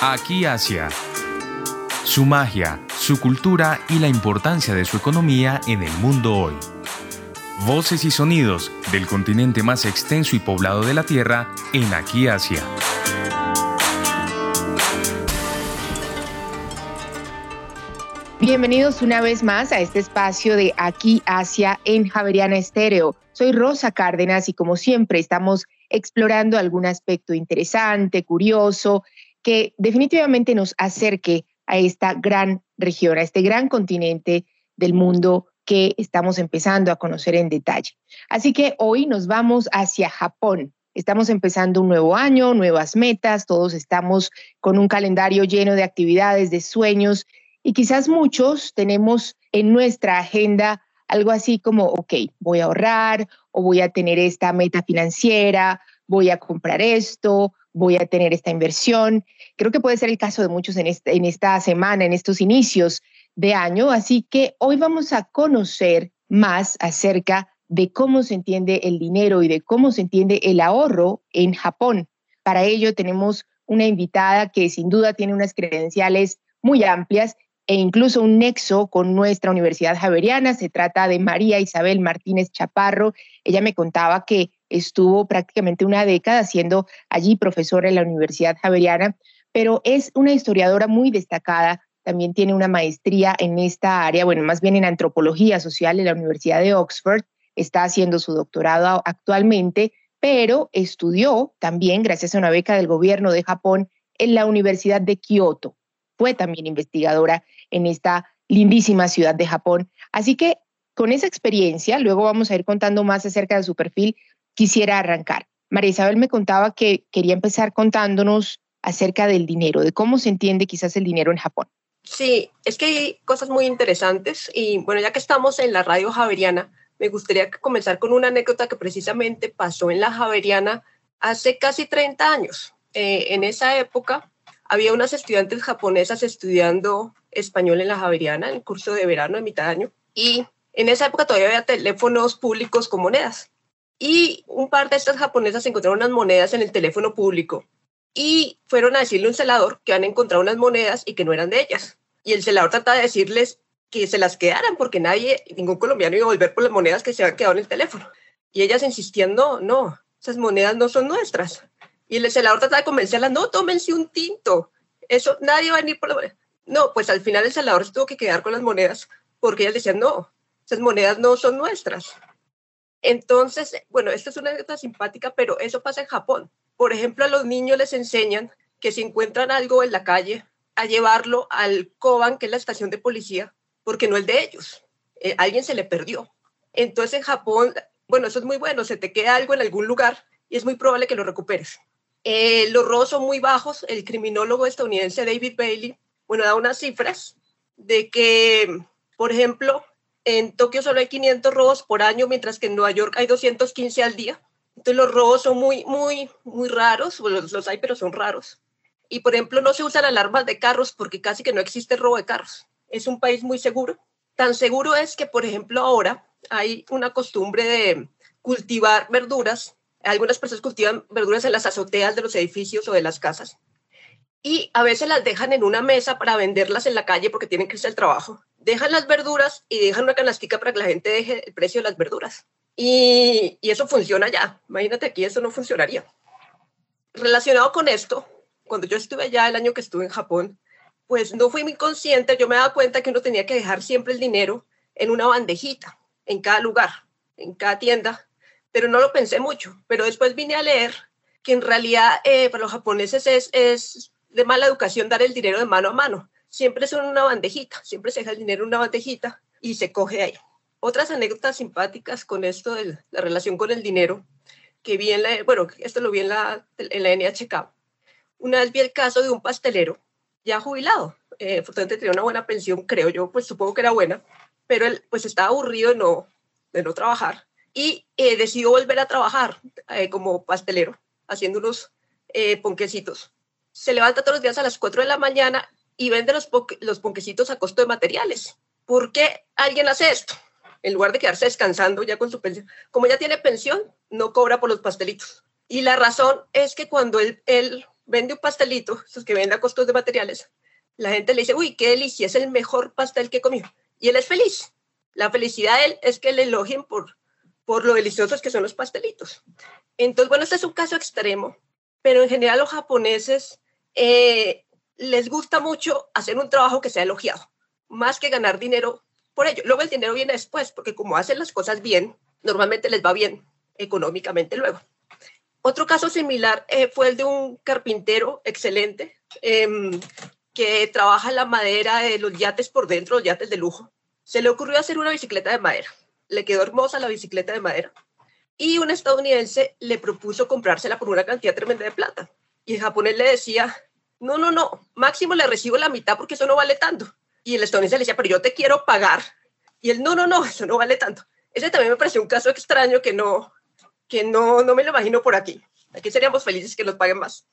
Aquí Asia. Su magia, su cultura y la importancia de su economía en el mundo hoy. Voces y sonidos del continente más extenso y poblado de la Tierra en Aquí Asia. Bienvenidos una vez más a este espacio de Aquí Asia en Javeriana Estéreo. Soy Rosa Cárdenas y como siempre estamos explorando algún aspecto interesante, curioso, que definitivamente nos acerque a esta gran región, a este gran continente del mundo que estamos empezando a conocer en detalle. Así que hoy nos vamos hacia Japón. Estamos empezando un nuevo año, nuevas metas, todos estamos con un calendario lleno de actividades, de sueños y quizás muchos tenemos en nuestra agenda algo así como, ok, voy a ahorrar o voy a tener esta meta financiera, voy a comprar esto, voy a tener esta inversión. Creo que puede ser el caso de muchos en, en esta semana, en estos inicios de año. Así que hoy vamos a conocer más acerca de cómo se entiende el dinero y de cómo se entiende el ahorro en Japón. Para ello tenemos una invitada que sin duda tiene unas credenciales muy amplias e incluso un nexo con nuestra Universidad Javeriana. Se trata de María Isabel Martínez Chaparro. Ella me contaba que estuvo prácticamente una década siendo allí profesora en la Universidad Javeriana, pero es una historiadora muy destacada. También tiene una maestría en esta área, bueno, más bien en antropología social en la Universidad de Oxford. Está haciendo su doctorado actualmente, pero estudió también, gracias a una beca del gobierno de Japón, en la Universidad de Kioto. Fue también investigadora en esta lindísima ciudad de Japón. Así que con esa experiencia, luego vamos a ir contando más acerca de su perfil, quisiera arrancar. María Isabel me contaba que quería empezar contándonos acerca del dinero, de cómo se entiende quizás el dinero en Japón. Sí, es que hay cosas muy interesantes y bueno, ya que estamos en la radio javeriana, me gustaría comenzar con una anécdota que precisamente pasó en la Javeriana hace casi 30 años. Eh, en esa época había unas estudiantes japonesas estudiando español en la Javeriana, en el curso de verano de mitad de año, y en esa época todavía había teléfonos públicos con monedas. Y un par de estas japonesas encontraron unas monedas en el teléfono público y fueron a decirle a un celador que han encontrado unas monedas y que no eran de ellas. Y el celador trataba de decirles que se las quedaran porque nadie, ningún colombiano iba a volver por las monedas que se habían quedado en el teléfono. Y ellas insistían, no, no, esas monedas no son nuestras. Y el celador trataba de convencerlas, no, tómense un tinto, eso, nadie va a venir por la No, pues al final el celador se tuvo que quedar con las monedas porque ellas decían, no, esas monedas no son nuestras. Entonces, bueno, esta es una anécdota simpática, pero eso pasa en Japón. Por ejemplo, a los niños les enseñan que si encuentran algo en la calle, a llevarlo al Koban, que es la estación de policía, porque no es de ellos. Eh, alguien se le perdió. Entonces, en Japón, bueno, eso es muy bueno, se te queda algo en algún lugar y es muy probable que lo recuperes. Eh, los robos son muy bajos. El criminólogo estadounidense David Bailey, bueno, da unas cifras de que, por ejemplo, en Tokio solo hay 500 robos por año, mientras que en Nueva York hay 215 al día. Entonces los robos son muy, muy, muy raros, los, los hay, pero son raros. Y por ejemplo, no se usan alarmas de carros porque casi que no existe robo de carros. Es un país muy seguro. Tan seguro es que, por ejemplo, ahora hay una costumbre de cultivar verduras. Algunas personas cultivan verduras en las azoteas de los edificios o de las casas. Y a veces las dejan en una mesa para venderlas en la calle porque tienen que irse al trabajo dejan las verduras y dejan una canastica para que la gente deje el precio de las verduras. Y, eso funciona ya. Imagínate aquí, eso no funcionaría. Relacionado con esto, cuando yo estuve allá el año que estuve en Japón, pues no fui muy consciente, yo me daba cuenta que uno tenía que dejar siempre el dinero en una bandejita, en cada lugar, en cada tienda, pero no lo pensé mucho. Pero después vine a leer que en realidad eh, para los japoneses es, es de mala educación dar el dinero de mano a mano siempre son una bandejita, siempre se deja el dinero en una bandejita y se coge ahí. Otras anécdotas simpáticas con esto de la relación con el dinero, que vi en bueno, esto lo vi en la, en la NHK. Una vez vi el caso de un pastelero ya jubilado, eh, tenía una buena pensión, creo yo, pues supongo que era buena, pero él pues estaba aburrido de no, de no trabajar y eh, decidió volver a trabajar eh, como pastelero, haciendo unos eh, ponquecitos. Se levanta todos los días a las 4 de la mañana y vende los, ponquecitos a costo de materiales. ¿Por qué alguien hace esto? En lugar de quedarse descansando ya con su pensión. Como ya tiene pensión, no cobra por los pastelitos. Y la razón es que cuando él, vende un pastelito, esos que venden a costos de materiales, la gente le dice, uy, qué delicia, es el mejor pastel que he comido. Y él es feliz. La felicidad de él es que le elogien por, por lo deliciosos que son los pastelitos. Entonces, bueno, este es un caso extremo, pero en general los japoneses eh, les gusta mucho hacer un trabajo que sea elogiado, más que ganar dinero por ello. Luego el dinero viene después, porque como hacen las cosas bien, normalmente les va bien económicamente luego. Otro caso similar eh, fue el de un carpintero excelente em, que trabaja la madera de los yates por dentro, los yates de lujo. Se le ocurrió hacer una bicicleta de madera. Le quedó hermosa la bicicleta de madera. Y un estadounidense le propuso comprársela por una cantidad tremenda de plata. Y el japonés le decía, no, no, no, máximo le recibo la mitad porque eso no vale tanto. Y el estadounidense le decía, pero yo te quiero pagar. Y él, no, no, no, eso no vale tanto. Ese también me pareció un caso extraño que no, que no, no me lo imagino por aquí. Aquí seríamos felices que nos paguen más.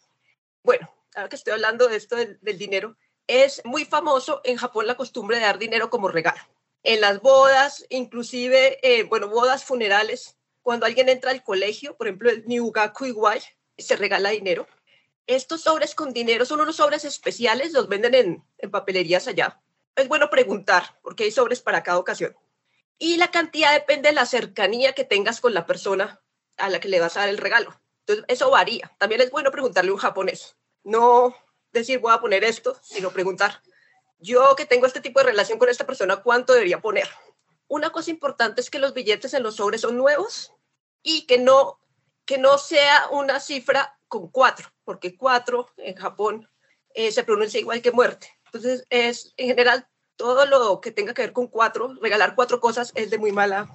Bueno, ahora que estoy hablando de esto del, dinero, es muy famoso en Japón la costumbre de dar dinero como regalo. En las bodas, inclusive, eh, bueno, bodas funerales, cuando alguien entra al colegio, por ejemplo, el Niugaku Iwai, se regala dinero. Estos sobres con dinero son unos sobres especiales, los venden en, en papelerías allá. Es bueno preguntar, porque hay sobres para cada ocasión. Y la cantidad depende de la cercanía que tengas con la persona a la que le vas a dar el regalo. Entonces, eso varía. También es bueno preguntarle a un japonés. No decir voy a poner esto, sino preguntar, yo que tengo este tipo de relación con esta persona, ¿cuánto debería poner? Una cosa importante es que los billetes en los sobres son nuevos y que no, que no sea una cifra con cuatro, porque cuatro en Japón eh, se pronuncia igual que muerte. Entonces, es en general todo lo que tenga que ver con cuatro, regalar cuatro cosas es de muy mala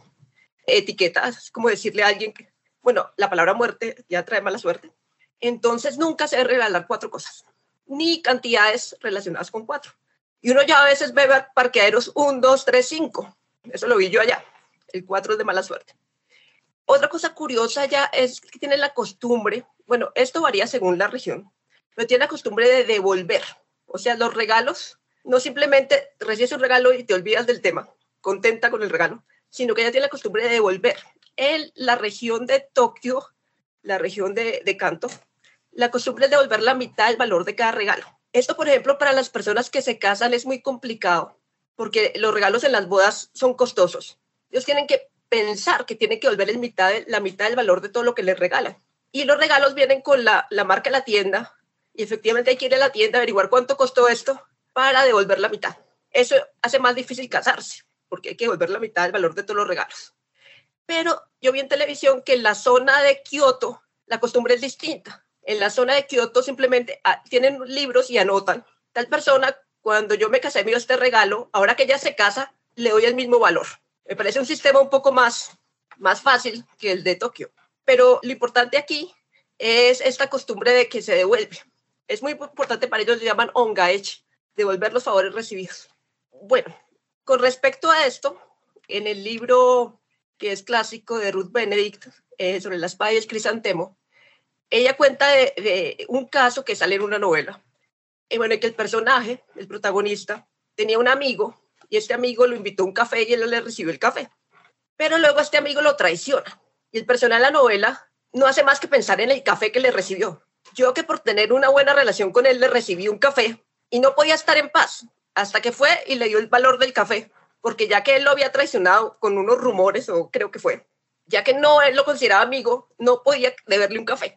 etiqueta. Es como decirle a alguien, que, bueno, la palabra muerte ya trae mala suerte. Entonces, nunca se debe regalar cuatro cosas, ni cantidades relacionadas con cuatro. Y uno ya a veces ve parqueaderos un, dos, tres, cinco. Eso lo vi yo allá. El cuatro es de mala suerte. Otra cosa curiosa ya es que tienen la costumbre, bueno, esto varía según la región, pero tienen la costumbre de devolver. O sea, los regalos, no simplemente recibes un regalo y te olvidas del tema, contenta con el regalo, sino que ya tiene la costumbre de devolver. En la región de Tokio, la región de, de Kanto, la costumbre es devolver la mitad del valor de cada regalo. Esto, por ejemplo, para las personas que se casan es muy complicado porque los regalos en las bodas son costosos. Ellos tienen que pensar que tiene que mitad la mitad del valor de todo lo que les regalan. Y los regalos vienen con la, la marca de la tienda y efectivamente hay que ir a la tienda a averiguar cuánto costó esto para devolver la mitad. Eso hace más difícil casarse porque hay que devolver la mitad del valor de todos los regalos. Pero yo vi en televisión que en la zona de Kioto la costumbre es distinta. En la zona de Kioto simplemente ah, tienen libros y anotan. Tal persona, cuando yo me casé, me dio este regalo, ahora que ella se casa, le doy el mismo valor. Me parece un sistema un poco más, más fácil que el de Tokio. Pero lo importante aquí es esta costumbre de que se devuelve. Es muy importante para ellos, le llaman ongaech, devolver los favores recibidos. Bueno, con respecto a esto, en el libro que es clásico de Ruth Benedict eh, sobre las espada crisantemo, ella cuenta de, un caso que sale en una novela. Y bueno, que el personaje, el protagonista, tenía un amigo y este amigo lo invitó a un café y él le recibió el café. Pero luego este amigo lo traiciona y el personaje de la novela no hace más que pensar en el café que le recibió. Yo que por tener una buena relación con él le recibí un café y no podía estar en paz hasta que fue y le dio el valor del café, porque ya que él lo había traicionado con unos rumores, o creo que fue, ya que no él lo consideraba amigo, no podía deberle un café.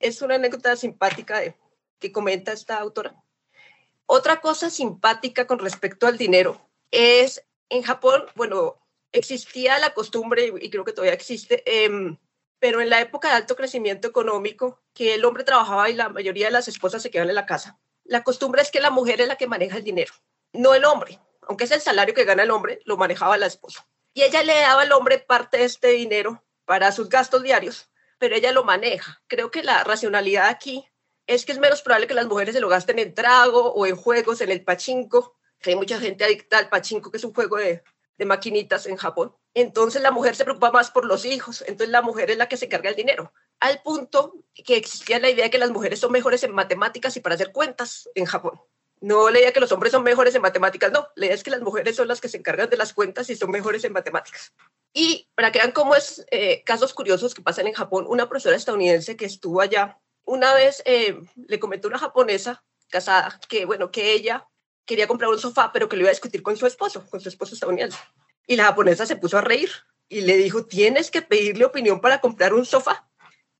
Es una anécdota simpática de, que comenta esta autora. Otra cosa simpática con respecto al dinero es en Japón, bueno, existía la costumbre, y creo que todavía existe, em, pero en la época de alto crecimiento económico, que el hombre trabajaba y la mayoría de las esposas se quedaban en la casa. La costumbre es que la mujer es la que maneja el dinero, no el hombre. Aunque es el salario que gana el hombre, lo manejaba la esposa. Y ella le daba al hombre parte de este dinero para sus gastos diarios, pero ella lo maneja. Creo que la racionalidad aquí es que es menos probable que las mujeres se lo gasten en trago o en juegos, en el pachinko, que hay mucha gente adicta al pachinko, que es un juego de, maquinitas en Japón. Entonces la mujer se preocupa más por los hijos, entonces la mujer es la que se carga el dinero. Al punto que existía la idea de que las mujeres son mejores en matemáticas y para hacer cuentas en Japón. No leía que los hombres son mejores en matemáticas, no, leía es que las mujeres son las que se encargan de las cuentas y son mejores en matemáticas. Y para que vean cómo es eh, casos curiosos que pasan en Japón, una profesora estadounidense que estuvo allá una vez eh, le comentó una japonesa casada que, bueno, que ella quería comprar un sofá, pero que lo iba a discutir con su esposo, con su esposo estadounidense. Y la japonesa se puso a reír y le dijo, tienes que pedirle opinión para comprar un sofá.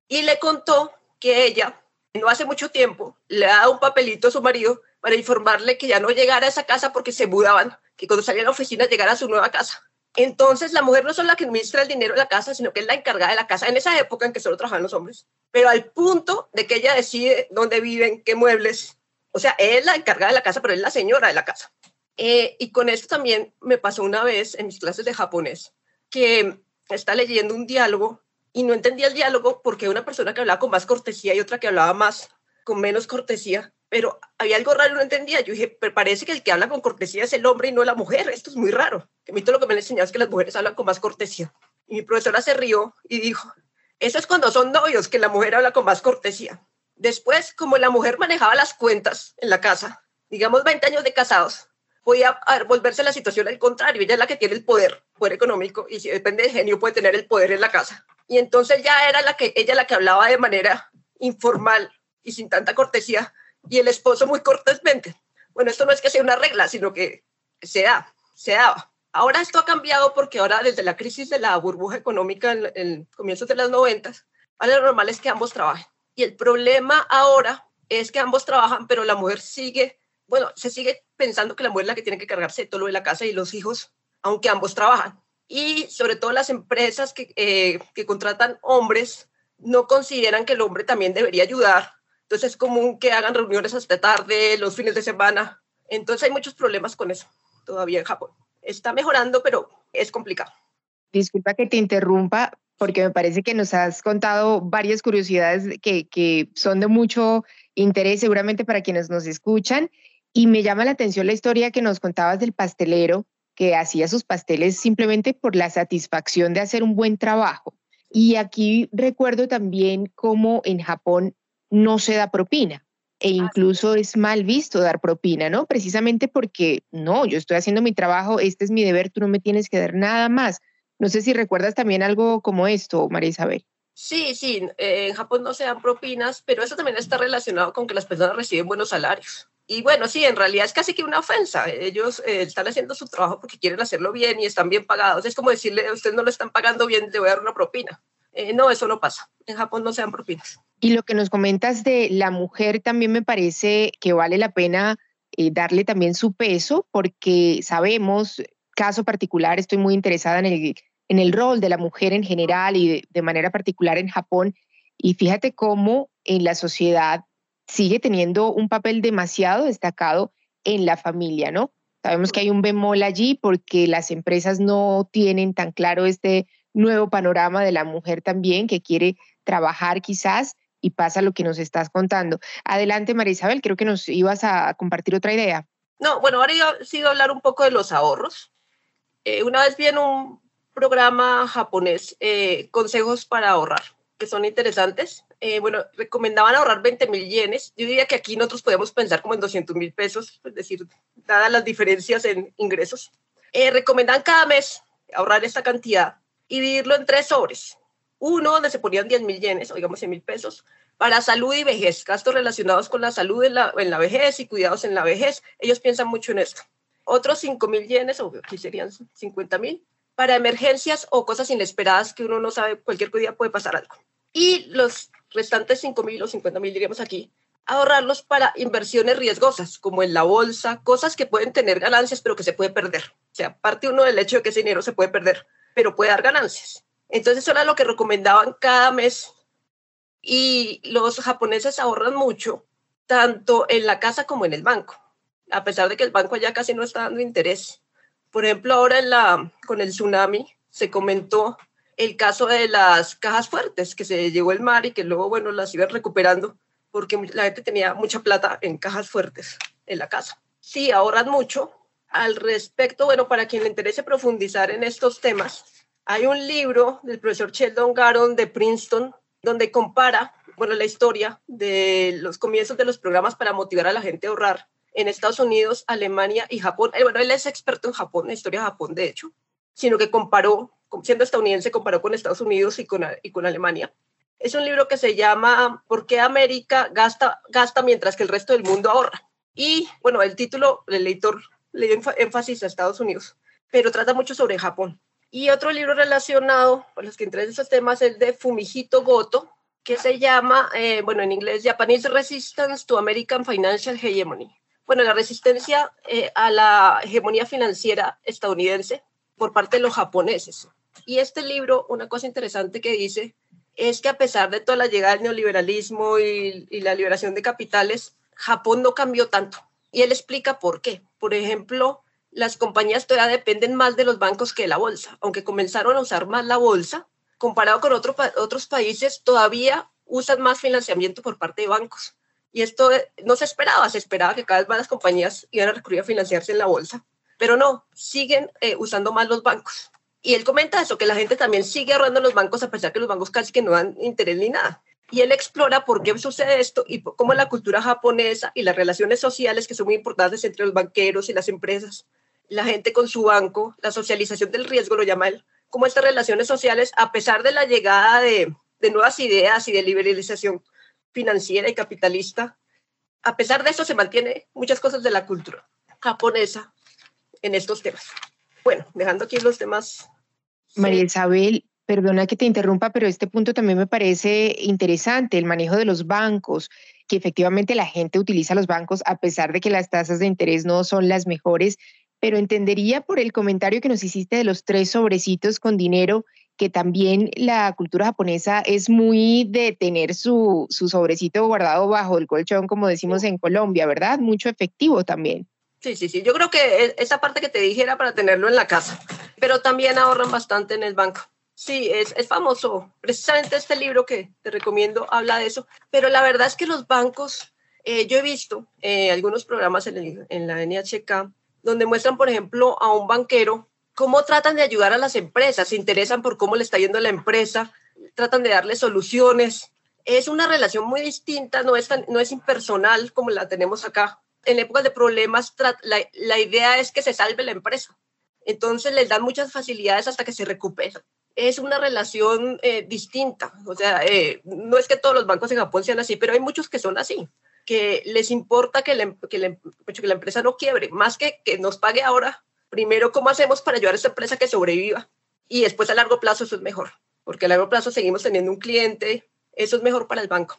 Y le contó que ella, no hace mucho tiempo, le ha dado un papelito a su marido para informarle que ya no llegara a esa casa porque se mudaban, que cuando salía a la oficina llegara a su nueva casa. Entonces, la mujer no es la que administra el dinero de la casa, sino que es la encargada de la casa en esa época en que solo trabajaban los hombres. Pero al punto de que ella decide dónde viven, qué muebles, o sea, es la encargada de la casa, pero es la señora de la casa. Eh, y con esto también me pasó una vez en mis clases de japonés, que está leyendo un diálogo y no entendía el diálogo porque una persona que hablaba con más cortesía y otra que hablaba más con menos cortesía, pero había algo raro, no entendía. Yo dije, pero parece que el que habla con cortesía es el hombre y no la mujer. Esto es muy raro. Que a mí todo lo que me han enseñado es que las mujeres hablan con más cortesía. Y mi profesora se rió y dijo, eso es cuando son novios, que la mujer habla con más cortesía. Después, como la mujer manejaba las cuentas en la casa, digamos 20 años de casados, podía volverse la situación al contrario. Ella es la que tiene el poder, poder económico, y si depende del genio, puede tener el poder en la casa. Y entonces ya era la que, ella la que hablaba de manera informal y sin tanta cortesía, y el esposo muy cortésmente. Bueno, esto no es que sea una regla, sino que se da, se daba. Ahora esto ha cambiado porque ahora desde la crisis de la burbuja económica en, en comienzos de las noventas, ahora lo normal es que ambos trabajen. Y el problema ahora es que ambos trabajan, pero la mujer sigue, bueno, se sigue pensando que la mujer es la que tiene que cargarse todo lo de la casa y los hijos, aunque ambos trabajan. Y sobre todo las empresas que, eh, que contratan hombres no consideran que el hombre también debería ayudar. Entonces es común que hagan reuniones hasta tarde, los fines de semana. Entonces hay muchos problemas con eso todavía en Japón. Está mejorando, pero es complicado. Disculpa que te interrumpa, porque me parece que nos has contado varias curiosidades que, que son de mucho interés seguramente para quienes nos escuchan. Y me llama la atención la historia que nos contabas del pastelero que hacía sus pasteles simplemente por la satisfacción de hacer un buen trabajo. Y aquí recuerdo también cómo en Japón no se da propina e incluso es mal visto dar propina, ¿no? Precisamente porque no, yo estoy haciendo mi trabajo, este es mi deber, tú no me tienes que dar nada más. No sé si recuerdas también algo como esto, María Isabel. Sí, sí, en Japón no se dan propinas, pero eso también está relacionado con que las personas reciben buenos salarios. Y bueno, sí, en realidad es casi que una ofensa. Ellos eh, están haciendo su trabajo porque quieren hacerlo bien y están bien pagados. Es como decirle, a usted no lo están pagando bien, le voy a dar una propina. Eh, no, eso no pasa. En Japón no se dan propinas. Y lo que nos comentas de la mujer también me parece que vale la pena eh, darle también su peso porque sabemos, caso particular, estoy muy interesada en el en el rol de la mujer en general y de, manera particular en Japón. Y fíjate cómo en la sociedad sigue teniendo un papel demasiado destacado en la familia, ¿no? Sabemos que hay un bemol allí porque las empresas no tienen tan claro este nuevo panorama de la mujer también que quiere trabajar quizás y pasa lo que nos estás contando. Adelante, María Isabel, creo que nos ibas a compartir otra idea. No, bueno, ahora yo sigo a hablar un poco de los ahorros. Eh, una vez vi en un programa japonés, eh, consejos para ahorrar, que son interesantes. Eh, bueno, recomendaban ahorrar 20 mil yenes. Yo diría que aquí nosotros podemos pensar como en 200 mil pesos, es decir, dadas las diferencias en ingresos. Eh, recomendan cada mes ahorrar esta cantidad y dividirlo en tres sobres. Uno donde se ponían 10 mil yenes, o digamos 100 mil pesos, para salud y vejez, gastos relacionados con la salud en la, en la vejez y cuidados en la vejez. Ellos piensan mucho en esto. Otros 5 mil yenes, o aquí serían 50 mil, para emergencias o cosas inesperadas que uno no sabe, cualquier día puede pasar algo. Y los restantes 5 mil o 50 mil, diríamos aquí, ahorrarlos para inversiones riesgosas, como en la bolsa, cosas que pueden tener ganancias, pero que se puede perder. O sea, parte uno del hecho de que ese dinero se puede perder, pero puede dar ganancias. Entonces, eso era lo que recomendaban cada mes. Y los japoneses ahorran mucho, tanto en la casa como en el banco, a pesar de que el banco ya casi no está dando interés. Por ejemplo, ahora en la, con el tsunami se comentó el caso de las cajas fuertes que se llevó el mar y que luego, bueno, las iban recuperando porque la gente tenía mucha plata en cajas fuertes en la casa. Sí, ahorran mucho. Al respecto, bueno, para quien le interese profundizar en estos temas, hay un libro del profesor Sheldon Garon de Princeton donde compara, bueno, la historia de los comienzos de los programas para motivar a la gente a ahorrar en Estados Unidos, Alemania y Japón. Eh, bueno, él es experto en Japón, en historia de Japón, de hecho, sino que comparó, siendo estadounidense, comparó con Estados Unidos y con, y con Alemania. Es un libro que se llama ¿Por qué América gasta, gasta mientras que el resto del mundo ahorra? Y bueno, el título, el lector le dio énfasis a Estados Unidos, pero trata mucho sobre Japón. Y otro libro relacionado, por los que interesan esos temas, es de Fumihito Goto, que se llama, eh, bueno, en inglés, Japanese Resistance to American Financial Hegemony. Bueno, la resistencia eh, a la hegemonía financiera estadounidense por parte de los japoneses. Y este libro, una cosa interesante que dice, es que a pesar de toda la llegada del neoliberalismo y, la liberación de capitales, Japón no cambió tanto. Y él explica por qué. Por ejemplo, las compañías todavía dependen más de los bancos que de la bolsa. Aunque comenzaron a usar más la bolsa, comparado con otros países, todavía usan más financiamiento por parte de bancos. Y esto eh, no se esperaba, se esperaba que cada vez más las compañías iban a recurrir a financiarse en la bolsa, pero no, siguen eh, usando más los bancos. Y él comenta eso, que la gente también sigue ahorrando los bancos a pesar que los bancos casi que no dan interés ni nada. Y él explora por qué sucede esto y cómo la cultura japonesa y las relaciones sociales que son muy importantes entre los banqueros y las empresas, la gente con su banco, la socialización del riesgo, lo llama él, cómo estas relaciones sociales, a pesar de la llegada de, de nuevas ideas y de liberalización financiera y capitalista, a pesar de eso se mantiene muchas cosas de la cultura japonesa en estos temas. Bueno, dejando aquí los temas. María Isabel, perdona que te interrumpa, pero este punto también me parece interesante, el manejo de los bancos, que efectivamente la gente utiliza los bancos a pesar de que las tasas de interés no son las mejores, pero entendería por el comentario que nos hiciste de los tres sobrecitos con dinero que también la cultura japonesa es muy de tener su, su sobrecito guardado bajo el colchón, como decimos en Colombia, ¿verdad? Mucho efectivo también. Sí, sí, sí. Yo creo que e, esa parte que te dije era para tenerlo en la casa, pero también ahorran bastante en el banco. Sí, es, es famoso. Precisamente este libro que te recomiendo habla de eso, pero la verdad es que los bancos, eh, yo he visto eh, algunos programas en, en la NHK donde muestran, por ejemplo, a un banquero cómo tratan de ayudar a las empresas, se interesan por cómo le está yendo la empresa, tratan de darle soluciones. Es una relación muy distinta, no es, no es impersonal como la tenemos acá en épocas de problemas, la, idea es que se salve la empresa. Entonces les dan muchas facilidades hasta que se recupera. Es una relación eh, distinta. O sea, eh, no es que todos los bancos en Japón sean así, pero hay muchos que son así, que les importa que la, que la, que la empresa no quiebre, más que que nos pague ahora. Primero, ¿cómo hacemos para ayudar a esta empresa que sobreviva? Y después a largo plazo eso es mejor, porque a largo plazo seguimos teniendo un cliente, eso es mejor para el banco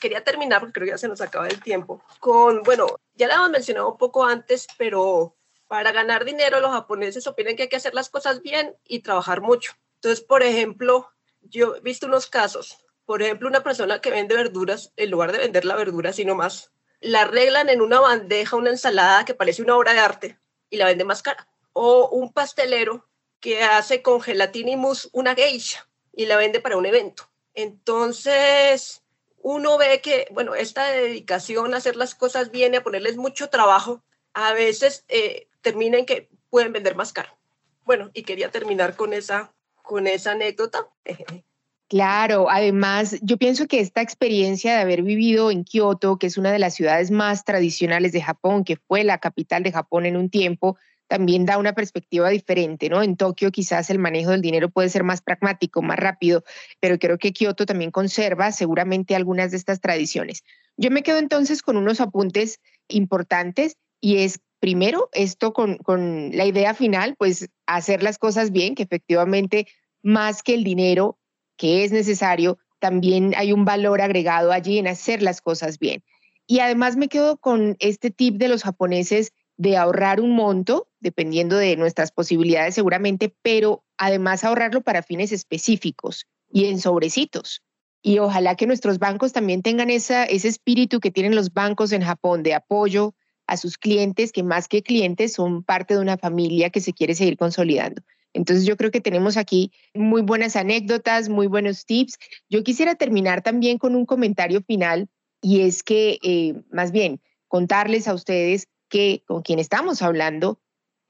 quería terminar, porque creo que ya se nos acaba el tiempo, con, bueno, ya lo hemos mencionado un poco antes, pero para ganar dinero los japoneses opinan que hay que hacer las cosas bien y trabajar mucho. Entonces, por ejemplo, yo he visto unos casos, por ejemplo, una persona que vende verduras, en lugar de vender la verdura, sino más, la arreglan en una bandeja, una ensalada que parece una obra de arte y la vende más cara. O un pastelero que hace con gelatina y mousse una geisha y la vende para un evento. Entonces, uno ve que, bueno, esta dedicación a hacer las cosas bien a ponerles mucho trabajo, a veces eh, termina en que pueden vender más caro. Bueno, y quería terminar con esa, con esa anécdota. Claro, además yo pienso que esta experiencia de haber vivido en Kioto, que es una de las ciudades más tradicionales de Japón, que fue la capital de Japón en un tiempo, también da una perspectiva diferente, ¿no? En Tokio quizás el manejo del dinero puede ser más pragmático, más rápido, pero creo que Kioto también conserva seguramente algunas de estas tradiciones. Yo me quedo entonces con unos apuntes importantes y es primero esto con, con la idea final, pues hacer las cosas bien, que efectivamente más que el dinero que es necesario, también hay un valor agregado allí en hacer las cosas bien. Y además me quedo con este tip de los japoneses de ahorrar un monto, dependiendo de nuestras posibilidades seguramente, pero además ahorrarlo para fines específicos y en sobrecitos. Y ojalá que nuestros bancos también tengan esa, ese espíritu que tienen los bancos en Japón de apoyo a sus clientes, que más que clientes son parte de una familia que se quiere seguir consolidando. Entonces yo creo que tenemos aquí muy buenas anécdotas, muy buenos tips. Yo quisiera terminar también con un comentario final y es que eh, más bien contarles a ustedes que con quien estamos hablando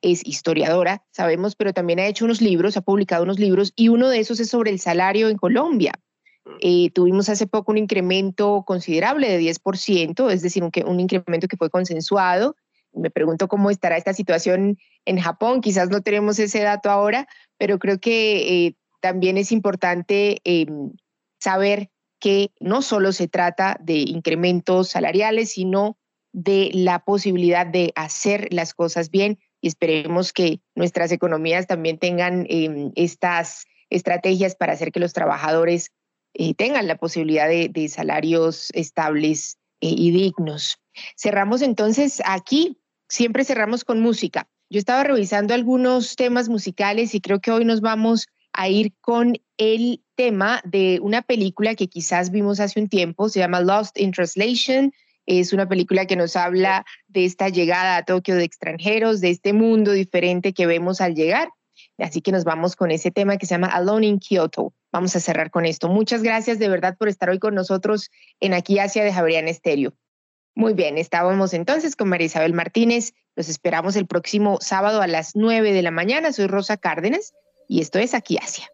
es historiadora, sabemos, pero también ha hecho unos libros, ha publicado unos libros y uno de esos es sobre el salario en Colombia. Mm. Eh, tuvimos hace poco un incremento considerable de 10%, es decir, un, un incremento que fue consensuado. Me pregunto cómo estará esta situación en Japón, quizás no tenemos ese dato ahora, pero creo que eh, también es importante em, saber que no solo se trata de incrementos salariales, sino de la posibilidad de hacer las cosas bien y esperemos que nuestras economías también tengan em, estas estrategias para hacer que los trabajadores eh, tengan la posibilidad de, salarios estables eh, y dignos. Cerramos entonces aquí, siempre cerramos con música. Yo estaba revisando algunos temas musicales y creo que hoy nos vamos a ir con el tema de una película que quizás vimos hace un tiempo, se llama Lost in Translation. Es una película que nos habla de esta llegada a Tokio de extranjeros, de este mundo diferente que vemos al llegar. Así que nos vamos con ese tema que se llama Alone in Kyoto. Vamos a cerrar con esto. Muchas gracias de verdad por estar hoy con nosotros en Aquí Asia de Javerian Estéreo. Muy bien, estábamos entonces con María Isabel Martínez. Los esperamos el próximo sábado a las 9 de la mañana. Soy Rosa Cárdenas y esto es Aquí Asia.